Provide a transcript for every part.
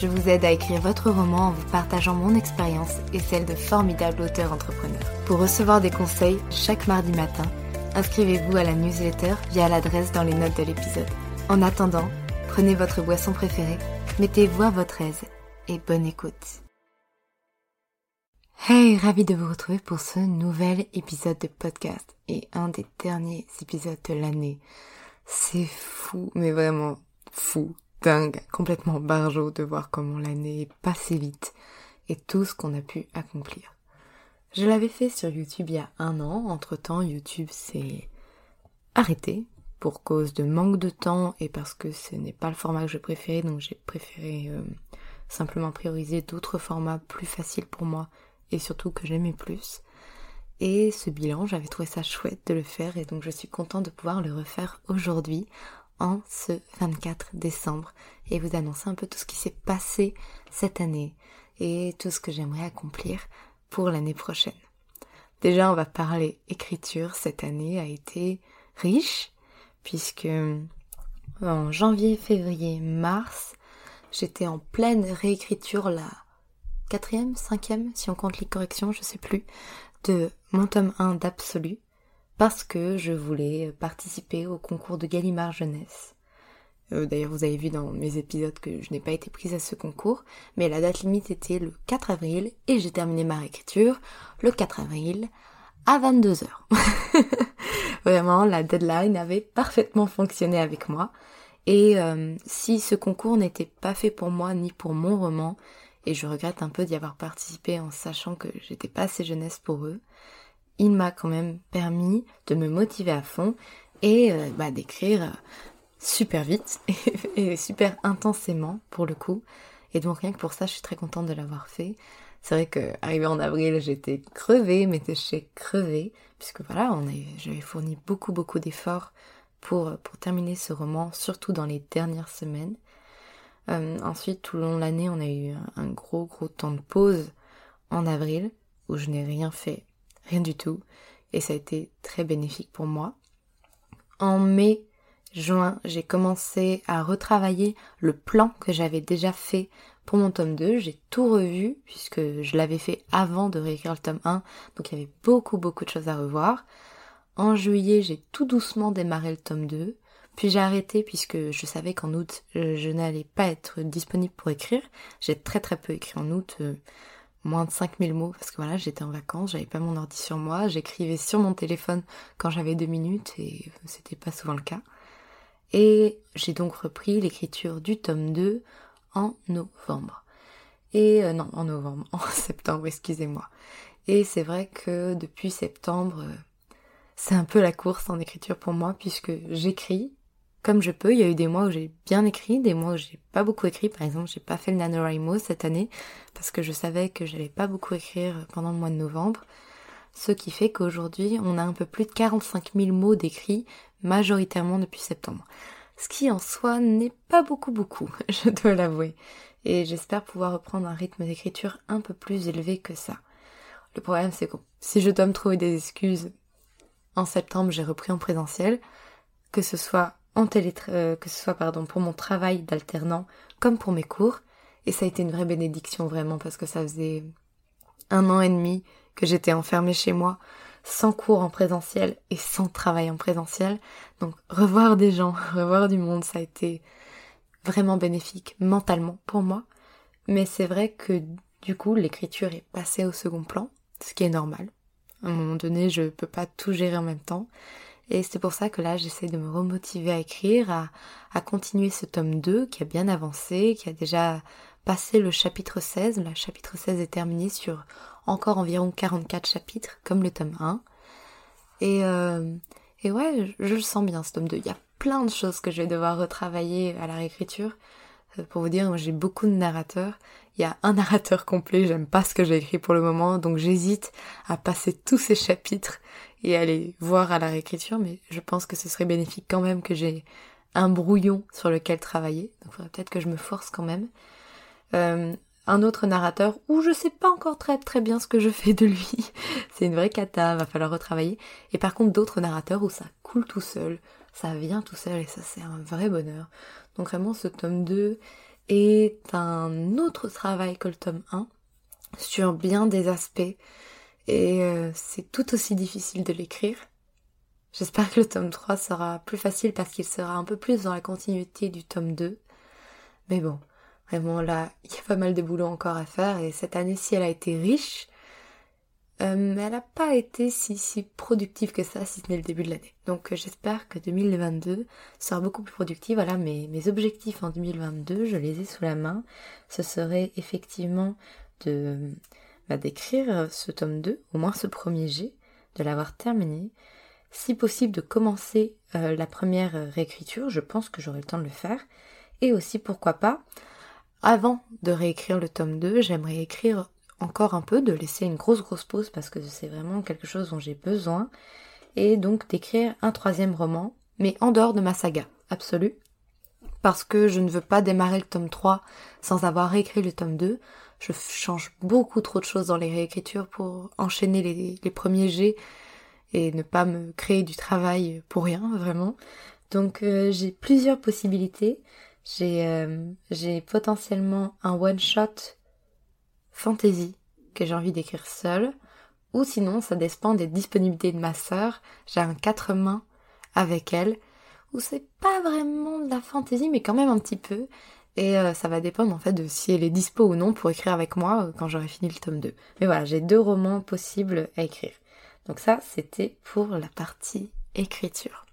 je vous aide à écrire votre roman en vous partageant mon expérience et celle de formidables auteurs entrepreneurs. Pour recevoir des conseils chaque mardi matin, inscrivez-vous à la newsletter via l'adresse dans les notes de l'épisode. En attendant, prenez votre boisson préférée, mettez-vous à votre aise et bonne écoute. Hey, ravi de vous retrouver pour ce nouvel épisode de podcast et un des derniers épisodes de l'année. C'est fou, mais vraiment fou, dingue, complètement barjot de voir comment l'année est passée vite et tout ce qu'on a pu accomplir. Je l'avais fait sur YouTube il y a un an, entre temps YouTube s'est arrêté pour cause de manque de temps et parce que ce n'est pas le format que je préférais, donc j'ai préféré euh, simplement prioriser d'autres formats plus faciles pour moi et surtout que j'aimais plus. Et ce bilan, j'avais trouvé ça chouette de le faire et donc je suis contente de pouvoir le refaire aujourd'hui en ce 24 décembre et vous annoncer un peu tout ce qui s'est passé cette année et tout ce que j'aimerais accomplir pour l'année prochaine. Déjà, on va parler écriture. Cette année a été riche puisque en janvier, février, mars, j'étais en pleine réécriture là quatrième, cinquième, si on compte les corrections, je sais plus, de mon tome 1 d'Absolu, parce que je voulais participer au concours de Gallimard Jeunesse. Euh, D'ailleurs, vous avez vu dans mes épisodes que je n'ai pas été prise à ce concours, mais la date limite était le 4 avril, et j'ai terminé ma réécriture le 4 avril à 22h. Vraiment, la deadline avait parfaitement fonctionné avec moi. Et euh, si ce concours n'était pas fait pour moi ni pour mon roman, et je regrette un peu d'y avoir participé en sachant que j'étais pas assez jeunesse pour eux. Il m'a quand même permis de me motiver à fond et euh, bah, d'écrire super vite et, super intensément pour le coup. Et donc rien que pour ça, je suis très contente de l'avoir fait. C'est vrai que arrivé en avril, j'étais crevée, mais chez crevée, puisque voilà, j'avais fourni beaucoup beaucoup d'efforts pour pour terminer ce roman, surtout dans les dernières semaines. Euh, ensuite, tout le long de l'année, on a eu un gros gros temps de pause en avril où je n'ai rien fait, rien du tout, et ça a été très bénéfique pour moi. En mai, juin, j'ai commencé à retravailler le plan que j'avais déjà fait pour mon tome 2. J'ai tout revu puisque je l'avais fait avant de réécrire le tome 1, donc il y avait beaucoup beaucoup de choses à revoir. En juillet, j'ai tout doucement démarré le tome 2. Puis j'ai arrêté puisque je savais qu'en août, je, n'allais pas être disponible pour écrire. J'ai très très peu écrit en août, euh, moins de 5000 mots, parce que voilà, j'étais en vacances, j'avais pas mon ordi sur moi, j'écrivais sur mon téléphone quand j'avais deux minutes et c'était pas souvent le cas. Et j'ai donc repris l'écriture du tome 2 en novembre. Et euh, non, en novembre, en septembre, excusez-moi. Et c'est vrai que depuis septembre, euh, c'est un peu la course en écriture pour moi puisque j'écris, comme je peux. Il y a eu des mois où j'ai bien écrit, des mois où j'ai pas beaucoup écrit. Par exemple, j'ai pas fait le NaNoWriMo cette année parce que je savais que j'allais pas beaucoup écrire pendant le mois de novembre. Ce qui fait qu'aujourd'hui, on a un peu plus de 45 000 mots d'écrits, majoritairement depuis septembre. Ce qui en soi n'est pas beaucoup beaucoup, je dois l'avouer. Et j'espère pouvoir reprendre un rythme d'écriture un peu plus élevé que ça. Le problème c'est que si je dois me trouver des excuses, en septembre, j'ai repris en présentiel, que ce soit en télé, euh, que ce soit pardon pour mon travail d'alternant comme pour mes cours. Et ça a été une vraie bénédiction vraiment parce que ça faisait un an et demi que j'étais enfermée chez moi, sans cours en présentiel et sans travail en présentiel. Donc revoir des gens, revoir du monde, ça a été vraiment bénéfique mentalement pour moi. Mais c'est vrai que du coup l'écriture est passée au second plan, ce qui est normal. À un moment donné, je peux pas tout gérer en même temps. Et c'est pour ça que là, j'essaie de me remotiver à écrire, à, à continuer ce tome 2 qui a bien avancé, qui a déjà passé le chapitre 16. Le chapitre 16 est terminé sur encore environ 44 chapitres, comme le tome 1. Et, euh, et ouais, je, le sens bien ce tome 2. Il y a plein de choses que je vais devoir retravailler à la réécriture. Euh, pour vous dire, j'ai beaucoup de narrateurs. Il y a un narrateur complet, j'aime pas ce que j'ai écrit pour le moment, donc j'hésite à passer tous ces chapitres et aller voir à la réécriture, mais je pense que ce serait bénéfique quand même que j'ai un brouillon sur lequel travailler. Donc il faudrait peut-être que je me force quand même. Euh, un autre narrateur où je sais pas encore très très bien ce que je fais de lui. c'est une vraie cata, va falloir retravailler. Et par contre d'autres narrateurs où ça coule tout seul, ça vient tout seul et ça c'est un vrai bonheur. Donc vraiment ce tome 2 est un autre travail que le tome 1 sur bien des aspects et euh, c'est tout aussi difficile de l'écrire. J'espère que le tome 3 sera plus facile parce qu'il sera un peu plus dans la continuité du tome 2. Mais bon, Vraiment là, il y a pas mal de boulot encore à faire et cette année-ci elle a été riche, euh, elle n'a pas été si, si productive que ça si ce n'est le début de l'année. Donc euh, j'espère que 2022 sera beaucoup plus productive. Voilà mes, mes objectifs en 2022, je les ai sous la main. Ce serait effectivement de d'écrire ce tome 2, au moins ce premier G, de l'avoir terminé. Si possible de commencer euh, la première réécriture, je pense que j'aurai le temps de le faire. Et aussi pourquoi pas avant de réécrire le tome 2, j'aimerais écrire encore un peu, de laisser une grosse grosse pause parce que c'est vraiment quelque chose dont j'ai besoin, et donc d'écrire un troisième roman, mais en dehors de ma saga absolue, parce que je ne veux pas démarrer le tome 3 sans avoir réécrit le tome 2. Je change beaucoup trop de choses dans les réécritures pour enchaîner les, premiers jets et ne pas me créer du travail pour rien, vraiment. Donc euh, j'ai plusieurs possibilités. Euh, j'ai potentiellement un one shot fantasy que j'ai envie d'écrire seul ou sinon ça dépend des disponibilités de ma sœur j'ai un quatre mains avec elle où c'est pas vraiment de la fantasy mais quand même un petit peu et euh, ça va dépendre en fait de si elle est dispo ou non pour écrire avec moi euh, quand j'aurai fini le tome 2 mais voilà j'ai deux romans possibles à écrire donc ça c'était pour la partie écriture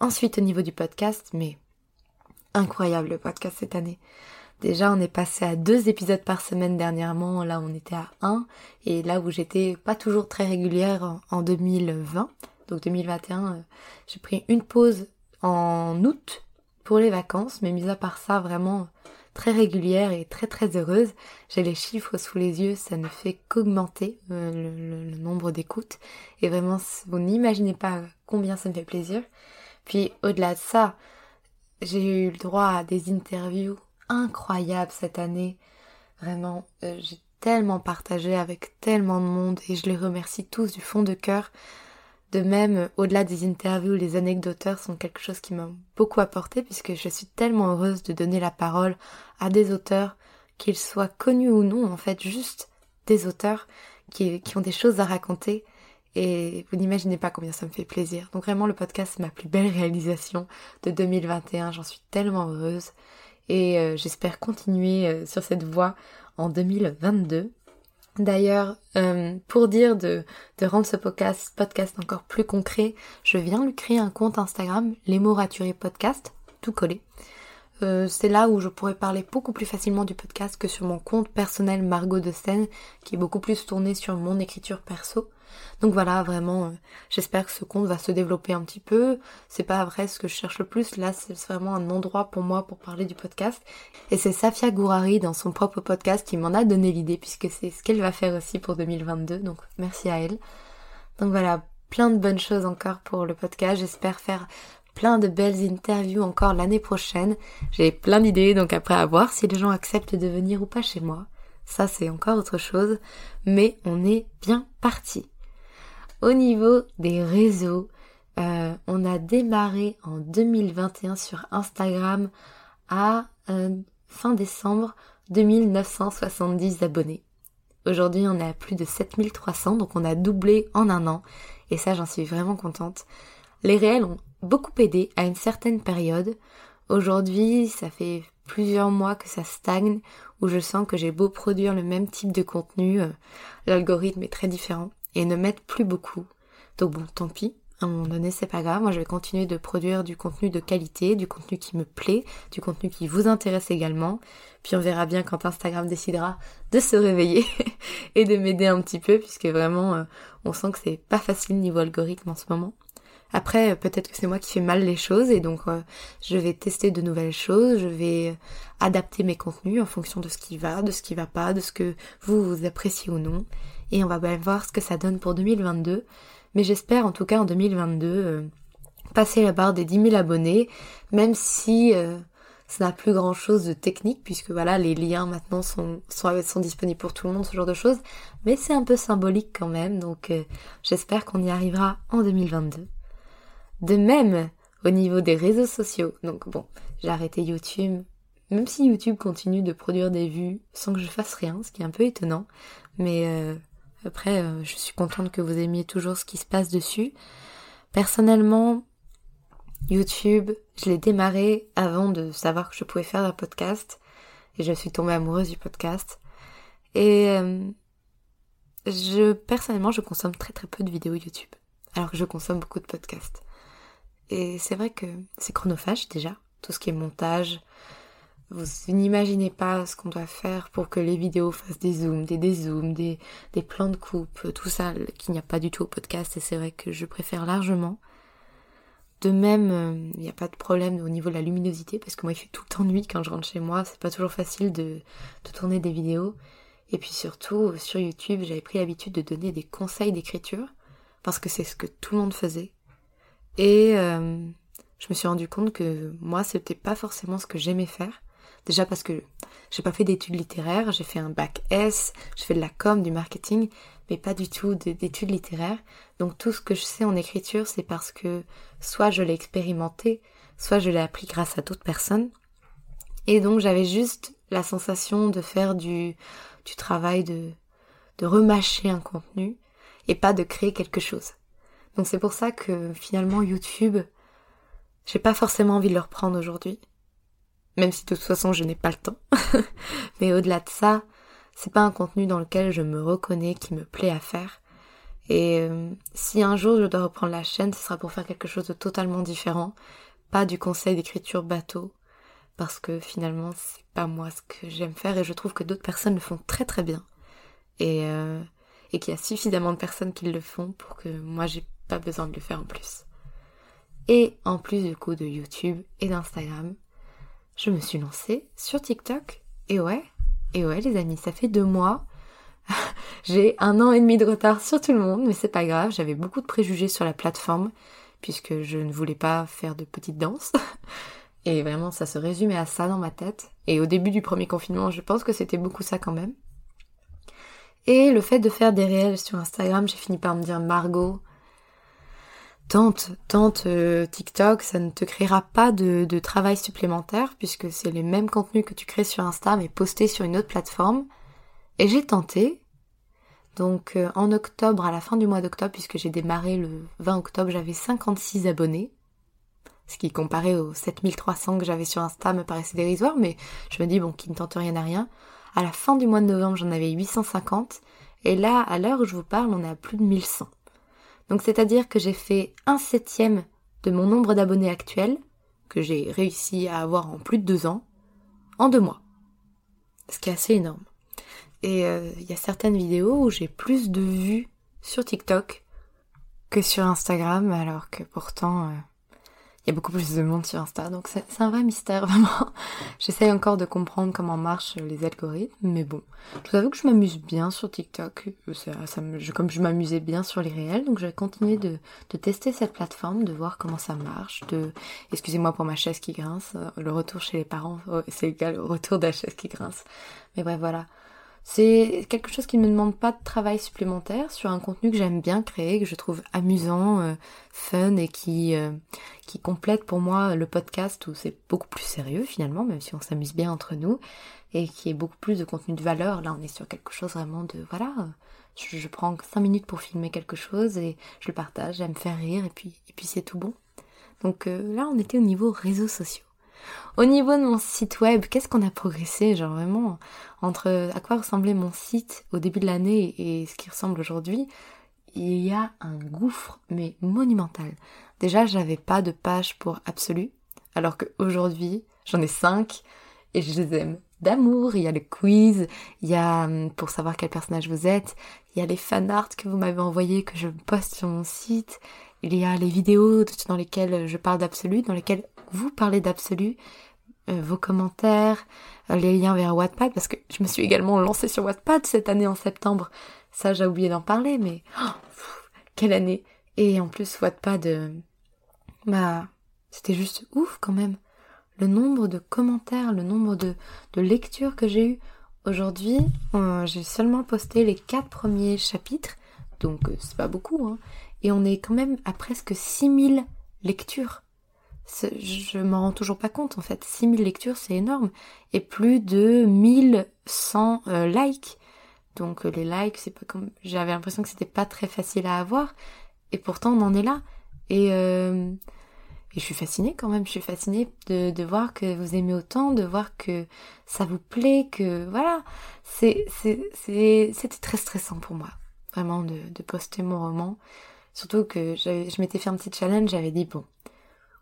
ensuite au niveau du podcast mais incroyable le podcast cette année. Déjà, on est passé à deux épisodes par semaine dernièrement. Là, on était à un. Et là où j'étais pas toujours très régulière en 2020, donc 2021, euh, j'ai pris une pause en août pour les vacances. Mais mis à part ça, vraiment très régulière et très très heureuse. J'ai les chiffres sous les yeux, ça ne fait qu'augmenter euh, le, nombre d'écoutes. Et vraiment, vous n'imaginez pas combien ça me fait plaisir. Puis au-delà de ça, j'ai eu le droit à des interviews incroyables cette année. Vraiment, euh, j'ai tellement partagé avec tellement de monde et je les remercie tous du fond de cœur. De même, au-delà des interviews, les anecdoteurs sont quelque chose qui m'a beaucoup apporté puisque je suis tellement heureuse de donner la parole à des auteurs, qu'ils soient connus ou non, en fait, juste des auteurs qui, ont des choses à raconter et vous n'imaginez pas combien ça me fait plaisir. Donc vraiment le podcast c'est ma plus belle réalisation de 2021. J'en suis tellement heureuse. Et euh, j'espère continuer euh, sur cette voie en 2022. D'ailleurs, euh, pour dire de, rendre ce podcast, encore plus concret, je viens de créer un compte Instagram, les mots raturés podcast, tout collé. c'est là où je pourrais parler beaucoup plus facilement du podcast que sur mon compte personnel Margot de Seine, qui est beaucoup plus tourné sur mon écriture perso. Donc voilà, vraiment, euh, j'espère que ce compte va se développer un petit peu. C'est pas vrai ce que je cherche le plus. Là, c'est vraiment un endroit pour moi pour parler du podcast. Et c'est Safia Gourari dans son propre podcast qui m'en a donné l'idée puisque c'est ce qu'elle va faire aussi pour 2022. Donc merci à elle. Donc voilà, plein de bonnes choses encore pour le podcast. J'espère faire plein de belles interviews encore l'année prochaine. J'ai plein d'idées, donc après à voir si les gens acceptent de venir ou pas chez moi. Ça c'est encore autre chose, mais on est bien parti. Au niveau des réseaux, euh, on a démarré en 2021 sur Instagram à euh, fin décembre 2970 abonnés. Aujourd'hui, on est à plus de 7300, donc on a doublé en un an. Et ça, j'en suis vraiment contente. Les réels ont beaucoup aidé à une certaine période. Aujourd'hui, ça fait plusieurs mois que ça stagne, où je sens que j'ai beau produire le même type de contenu, euh, l'algorithme est très différent, et ne m'aide plus beaucoup. Donc bon, tant pis, à un moment donné, c'est pas grave. Moi, je vais continuer de produire du contenu de qualité, du contenu qui me plaît, du contenu qui vous intéresse également. Puis on verra bien quand Instagram décidera de se réveiller et de m'aider un petit peu, puisque vraiment, euh, on sent que c'est pas facile niveau algorithme en ce moment. Après, peut-être que c'est moi qui fais mal les choses et donc euh, je vais tester de nouvelles choses, je vais adapter mes contenus en fonction de ce qui va, de ce qui va pas, de ce que vous, vous appréciez ou non. Et on va bien voir ce que ça donne pour 2022. Mais j'espère en tout cas en 2022 euh, passer la barre des 10 000 abonnés, même si euh, ça n'a plus grand chose de technique, puisque voilà, les liens maintenant sont, sont, sont, disponibles pour tout le monde, ce genre de choses. Mais c'est un peu symbolique quand même, donc j'espère qu'on y arrivera en 2022. De même, au niveau des réseaux sociaux, donc bon, j'ai arrêté YouTube, même si YouTube continue de produire des vues sans que je fasse rien, ce qui est un peu étonnant, mais euh, après, euh, je suis contente que vous aimiez toujours ce qui se passe dessus. Personnellement, YouTube, je l'ai démarré avant de savoir que je pouvais faire un podcast, et je suis tombée amoureuse du podcast. Et euh, je, personnellement, je consomme très très peu de vidéos YouTube, alors que je consomme beaucoup de podcasts. Et c'est vrai que c'est chronophage déjà, tout ce qui est montage. Vous n'imaginez pas ce qu'on doit faire pour que les vidéos fassent des zooms, des dézooms, des, des plans de coupe, tout ça qu'il n'y a pas du tout au podcast et c'est vrai que je préfère largement. De même, euh, il n'y a pas de problème au niveau de la luminosité parce que moi il fait tout le temps nuit quand je rentre chez moi, c'est pas toujours facile de, de tourner des vidéos. Et puis surtout, sur YouTube, j'avais pris l'habitude de donner des conseils d'écriture parce que c'est ce que tout le monde faisait. Et euh, je me suis rendu compte que moi, c'était pas forcément ce que j'aimais faire. Déjà parce que j'ai pas fait d'études littéraires, j'ai fait un bac S, je fais de la com, du marketing, mais pas du tout d'études littéraires. Donc tout ce que je sais en écriture, c'est parce que soit je l'ai expérimenté, soit je l'ai appris grâce à d'autres personnes. Et donc j'avais juste la sensation de faire du, du travail de, de remâcher un contenu et pas de créer quelque chose. Donc c'est pour ça que finalement YouTube, j'ai pas forcément envie de le reprendre aujourd'hui. Même si de toute façon je n'ai pas le temps. Mais au-delà de ça, c'est pas un contenu dans lequel je me reconnais, qui me plaît à faire. Et euh, si un jour je dois reprendre la chaîne, ce sera pour faire quelque chose de totalement différent, pas du conseil d'écriture bateau, parce que finalement c'est pas moi ce que j'aime faire et je trouve que d'autres personnes le font très très bien. Et, euh, et qu'il y a suffisamment de personnes qui le font pour que moi j'ai pas besoin de le faire en plus. Et en plus du coup de YouTube et d'Instagram, je me suis lancée sur TikTok. Et ouais, et ouais les amis, ça fait deux mois. J'ai un an et demi de retard sur tout le monde, mais c'est pas grave, j'avais beaucoup de préjugés sur la plateforme, puisque je ne voulais pas faire de petites danses. Et vraiment, ça se résumait à ça dans ma tête. Et au début du premier confinement, je pense que c'était beaucoup ça quand même. Et le fait de faire des réels sur Instagram, j'ai fini par me dire Margot, tente, tente euh, TikTok, ça ne te créera pas de, travail supplémentaire puisque c'est les mêmes contenus que tu crées sur Insta mais postés sur une autre plateforme. Et j'ai tenté. Donc euh, en octobre, à la fin du mois d'octobre, puisque j'ai démarré le 20 octobre, j'avais 56 abonnés. Ce qui comparé aux 7300 que j'avais sur Insta me paraissait dérisoire, mais je me dis bon, qui ne tente rien à rien. À la fin du mois de novembre, j'en avais 850. Et là, à l'heure où je vous parle, on est à plus de 1100. Donc c'est-à-dire que j'ai fait un septième de mon nombre d'abonnés actuel, que j'ai réussi à avoir en plus de deux ans, en deux mois. Ce qui est assez énorme. Et euh, il y a certaines vidéos où j'ai plus de vues sur TikTok que sur Instagram, alors que pourtant euh, il y a beaucoup plus de monde sur Insta, donc c'est un vrai mystère, vraiment. J'essaye encore de comprendre comment marchent les algorithmes, mais bon. Je vous avoue que je m'amuse bien sur TikTok, ça, ça je, comme je m'amusais bien sur les réels, donc je vais continuer de, de, tester cette plateforme, de voir comment ça marche, de... Excusez-moi pour ma chaise qui grince, le retour chez les parents, oh, c'est égal au retour de la chaise qui grince. Mais bref, voilà. C'est quelque chose qui ne me demande pas de travail supplémentaire sur un contenu que j'aime bien créer, que je trouve amusant, euh, fun et qui, euh, qui complète pour moi le podcast où c'est beaucoup plus sérieux finalement, même si on s'amuse bien entre nous, et qui est beaucoup plus de contenu de valeur. Là, on est sur quelque chose vraiment de, voilà, je, prends cinq minutes pour filmer quelque chose et je le partage, j'aime faire rire et puis, et puis c'est tout bon. Donc euh, là, on était au niveau réseaux sociaux. Au niveau de mon site web, qu'est-ce qu'on a progressé, genre vraiment, entre à quoi ressemblait mon site au début de l'année et ce qui ressemble aujourd'hui, il y a un gouffre, mais monumental. Déjà, j'avais pas de page pour Absolu, alors qu'aujourd'hui, j'en ai cinq et je les aime d'amour. Il y a le quiz, il y a hum, pour savoir quel personnage vous êtes, il y a les fan art que vous m'avez envoyés que je poste sur mon site, il y a les vidéos dans lesquelles je parle d'absolu, dans lesquelles vous parlez d'absolu, euh, vos commentaires, euh, les liens vers Wattpad, parce que je me suis également lancée sur Wattpad cette année en septembre. Ça, j'ai oublié d'en parler, mais oh, quelle année Et en plus, Wattpad, euh, bah, c'était juste ouf quand même. Le nombre de commentaires, le nombre de, de lectures que j'ai eu. Aujourd'hui, j'ai seulement posté les quatre premiers chapitres, donc c'est pas beaucoup, hein et on est quand même à presque 6000 lectures. Je m'en rends toujours pas compte en fait. 6000 lectures, c'est énorme. Et plus de 1100 euh, likes. Donc euh, les likes, c'est pas comme. J'avais l'impression que c'était pas très facile à avoir. Et pourtant, on en est là. Et, euh, et je suis fascinée quand même. Je suis fascinée de, de voir que vous aimez autant, de voir que ça vous plaît, que voilà. C'est, c'était très stressant pour moi. Vraiment de, de poster mon roman. Surtout que je m'étais fait un petit challenge, j'avais dit bon,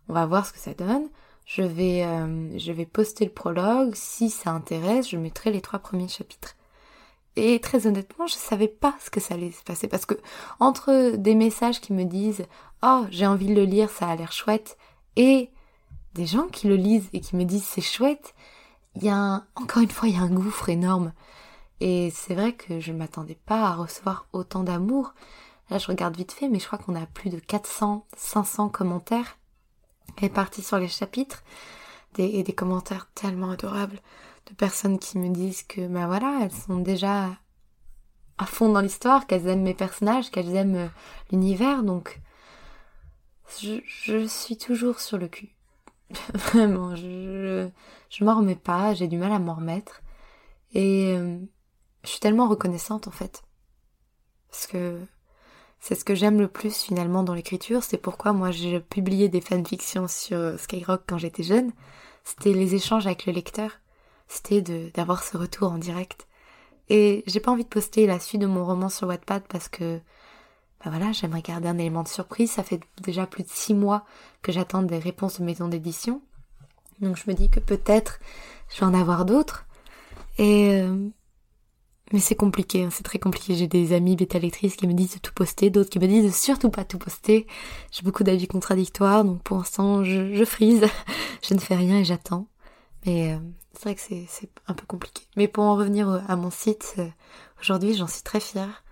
on va voir ce que ça donne. Je vais, euh, je vais poster le prologue. Si ça intéresse, je mettrai les trois premiers chapitres. Et très honnêtement, je savais pas ce que ça allait se passer parce que entre des messages qui me disent "Oh, j'ai envie de le lire, ça a l'air chouette" et des gens qui le lisent et qui me disent "C'est chouette", il y a encore une fois, il y a un gouffre énorme. Et c'est vrai que je m'attendais pas à recevoir autant d'amour. Là, je regarde vite fait, mais je crois qu'on a plus de 400, 500 commentaires répartis sur les chapitres. Et des commentaires tellement adorables de personnes qui me disent que, bah voilà, elles sont déjà à fond dans l'histoire, qu'elles aiment mes personnages, qu'elles aiment euh, l'univers, donc je, je, suis toujours sur le cul. Vraiment, je, je m'en remets pas, j'ai du mal à m'en remettre. Et euh, je suis tellement reconnaissante en fait. Parce que c'est ce que j'aime le plus finalement dans l'écriture, c'est pourquoi moi j'ai publié des fanfictions sur Skyrock quand j'étais jeune. C'était les échanges avec le lecteur, c'était d'avoir ce retour en direct. Et j'ai pas envie de poster la suite de mon roman sur Wattpad parce que bah voilà, j'aimerais garder un élément de surprise. Ça fait déjà plus de six mois que j'attends des réponses de maison d'édition. Donc je me dis que peut-être je vais en avoir d'autres. Et euh, mais c'est compliqué, hein, c'est très compliqué. J'ai des amis bêta lectrices qui me disent de tout poster, d'autres qui me disent de surtout pas tout poster. J'ai beaucoup d'avis contradictoires, donc pour l'instant je, je frise, je ne fais rien et j'attends. Mais euh, c'est vrai que c'est un peu compliqué. Mais pour en revenir à mon site, euh, aujourd'hui j'en suis très fière.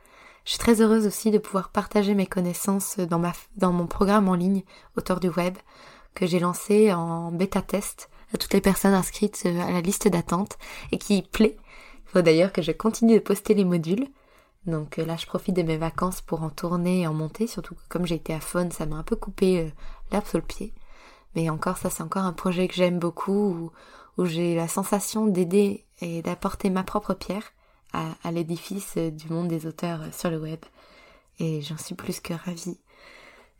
Je suis très heureuse aussi de pouvoir partager mes connaissances dans, ma, dans mon programme en ligne, Auteur du Web, que j'ai lancé en bêta test à toutes les personnes inscrites euh, à la liste d'attente et qui plaît faut d'ailleurs que je continue de poster les modules. Donc euh, là, je profite de mes vacances pour en tourner et en monter, surtout que comme j'ai été à Faune, ça m'a un peu coupé l'herbe sous le pied. Mais encore, ça c'est encore un projet que j'aime beaucoup, où, où j'ai la sensation d'aider et d'apporter ma propre pierre à, l'édifice du monde des auteurs sur le web. Et j'en suis plus que ravie.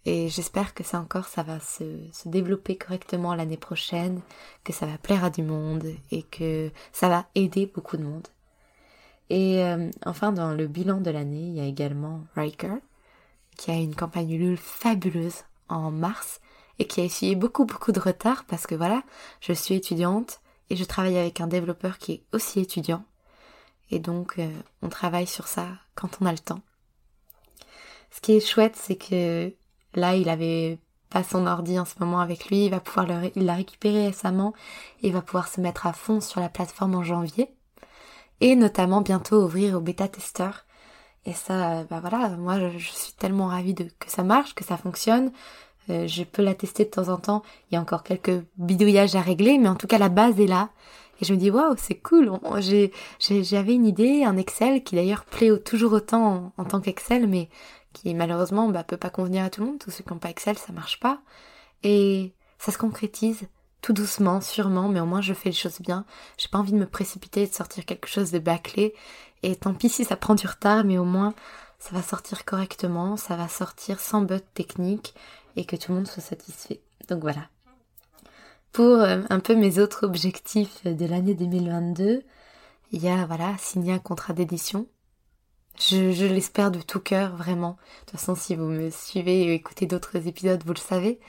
Et j'espère que ça encore, ça va se, se développer correctement l'année prochaine, que ça va plaire à du monde et que ça va aider beaucoup de monde. Et euh, enfin, dans le bilan de l'année, il y a également Riker, qui a une campagne Ulule fabuleuse en mars et qui a essuyé beaucoup beaucoup de retard parce que voilà, je suis étudiante et je travaille avec un développeur qui est aussi étudiant. Et donc, euh, on travaille sur ça quand on a le temps. Ce qui est chouette, c'est que là, il avait pas son ordi en ce moment avec lui, il va pouvoir l'a récupéré récemment et il va pouvoir se mettre à fond sur la plateforme en janvier et notamment bientôt ouvrir au bêta-testeur. Et ça, bah voilà, moi je, suis tellement ravie que ça marche, que ça fonctionne. Euh, je peux la tester de temps en temps. Il y a encore quelques bidouillages à régler, mais en tout cas la base est là. Et je me dis, waouh, c'est cool. J'avais une idée, un Excel qui d'ailleurs plaît toujours autant en, tant qu'Excel, mais qui malheureusement bah, peut pas convenir à tout le monde. Tous ceux qui n'ont pas Excel, ça marche pas. Et ça se concrétise tout doucement, sûrement, mais au moins je fais les choses bien. J'ai pas envie de me précipiter et de sortir quelque chose de bâclé. Et tant pis si ça prend du retard, mais au moins ça va sortir correctement, ça va sortir sans bug technique et que tout le monde soit satisfait. Donc voilà. Pour euh, un peu mes autres objectifs de l'année 2022, il y a voilà signer un contrat d'édition. Je, l'espère de tout cœur, vraiment. De toute façon, si vous me suivez et écoutez d'autres épisodes, vous le savez.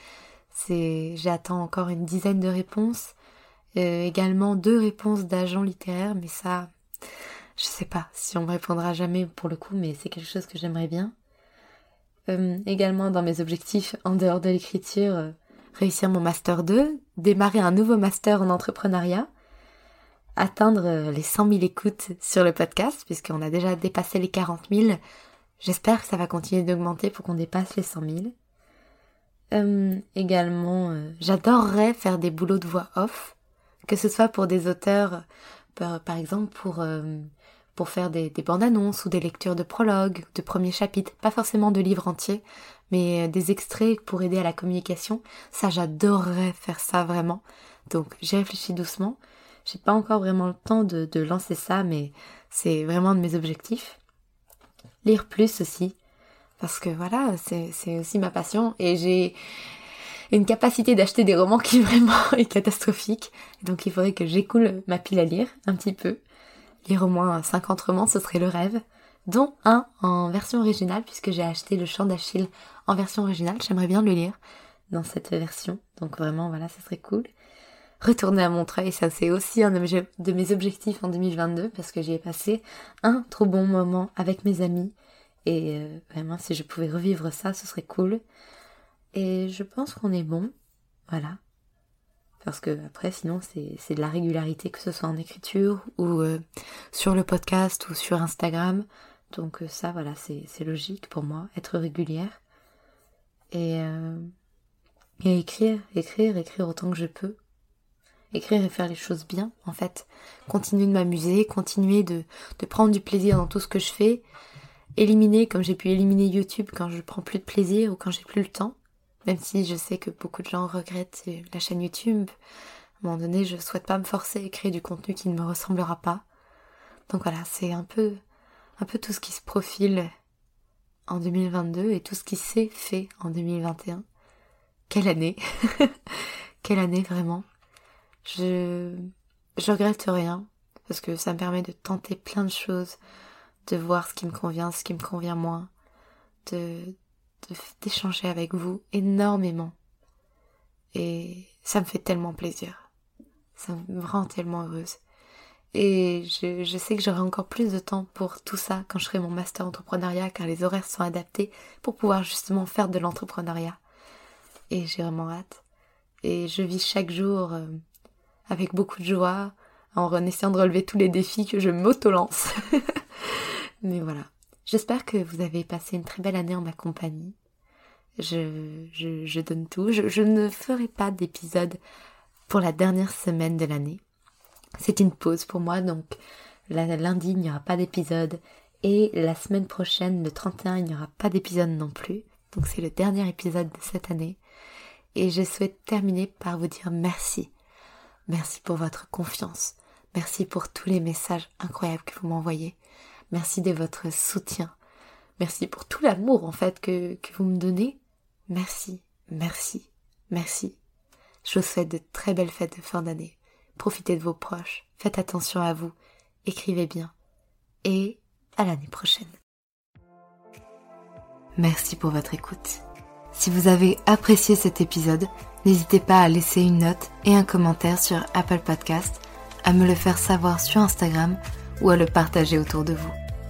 C'est, j'attends encore une dizaine de réponses. Euh, également deux réponses d'agents littéraires, mais ça, je sais pas si on me répondra jamais pour le coup, mais c'est quelque chose que j'aimerais bien. Euh, également dans mes objectifs en dehors de l'écriture, euh, réussir mon master 2, démarrer un nouveau master en entrepreneuriat, atteindre les 100 000 écoutes sur le podcast, puisqu'on a déjà dépassé les 40 000. J'espère que ça va continuer d'augmenter pour qu'on dépasse les 100 000. Euh, également, euh, j'adorerais faire des boulots de voix off, que ce soit pour des auteurs, par, exemple pour, euh, pour faire des, des bandes annonces ou des lectures de prologues, de premiers chapitres, pas forcément de livres entiers, mais des extraits pour aider à la communication. Ça, j'adorerais faire ça vraiment. Donc, j'ai réfléchi doucement. J'ai pas encore vraiment le temps de, de lancer ça, mais c'est vraiment un de mes objectifs. Lire plus aussi parce que voilà, c'est aussi ma passion et j'ai une capacité d'acheter des romans qui vraiment est catastrophique. Donc il faudrait que j'écoule ma pile à lire un petit peu. Lire au moins 50 romans, ce serait le rêve. Dont un en version originale, puisque j'ai acheté Le Chant d'Achille en version originale. J'aimerais bien le lire dans cette version. Donc vraiment, voilà, ça serait cool. Retourner à Montreuil, ça c'est aussi un de mes objectifs en 2022, parce que j'y ai passé un trop bon moment avec mes amis et euh, vraiment, si je pouvais revivre ça, ce serait cool. Et je pense qu'on est bon. Voilà. Parce que après, sinon, c'est de la régularité, que ce soit en écriture ou euh, sur le podcast ou sur Instagram. Donc euh, ça, voilà, c'est logique pour moi, être régulière. Et, et écrire, écrire, écrire autant que je peux. Écrire et faire les choses bien, en fait. Continuer de m'amuser, continuer de, de prendre du plaisir dans tout ce que je fais éliminer comme j'ai pu éliminer YouTube quand je prends plus de plaisir ou quand j'ai plus le temps. Même si je sais que beaucoup de gens regrettent la chaîne YouTube. À un moment donné, je souhaite pas me forcer à créer du contenu qui ne me ressemblera pas. Donc voilà, c'est un peu, un peu tout ce qui se profile en 2022 et tout ce qui s'est fait en 2021. Quelle année! Quelle année vraiment! Je, je regrette rien parce que ça me permet de tenter plein de choses, de voir ce qui me convient, ce qui me convient moins, de d'échanger avec vous énormément. Et ça me fait tellement plaisir. Ça me rend tellement heureuse. Et je, sais que j'aurai encore plus de temps pour tout ça quand je ferai mon master entrepreneuriat car les horaires sont adaptés pour pouvoir justement faire de l'entrepreneuriat. Et j'ai vraiment hâte. Et je vis chaque jour euh, avec beaucoup de joie en essayant de relever tous les défis que je m'auto-lance. Mais voilà. J'espère que vous avez passé une très belle année en ma compagnie. Je, je, donne tout. Je, je ne ferai pas d'épisode pour la dernière semaine de l'année. C'est une pause pour moi, donc lundi il n'y aura pas d'épisode et la semaine prochaine, le 31, il n'y aura pas d'épisode non plus. Donc c'est le dernier épisode de cette année. Et je souhaite terminer par vous dire merci. Merci pour votre confiance. Merci pour tous les messages incroyables que vous m'envoyez. Merci de votre soutien. Merci pour tout l'amour en fait que, vous me donnez. Merci, merci, merci. Je vous souhaite de très belles fêtes de fin d'année. Profitez de vos proches, faites attention à vous, écrivez bien. Et à l'année prochaine. Merci pour votre écoute. Si vous avez apprécié cet épisode, n'hésitez pas à laisser une note et un commentaire sur Apple Podcast, à me le faire savoir sur Instagram ou à le partager autour de vous.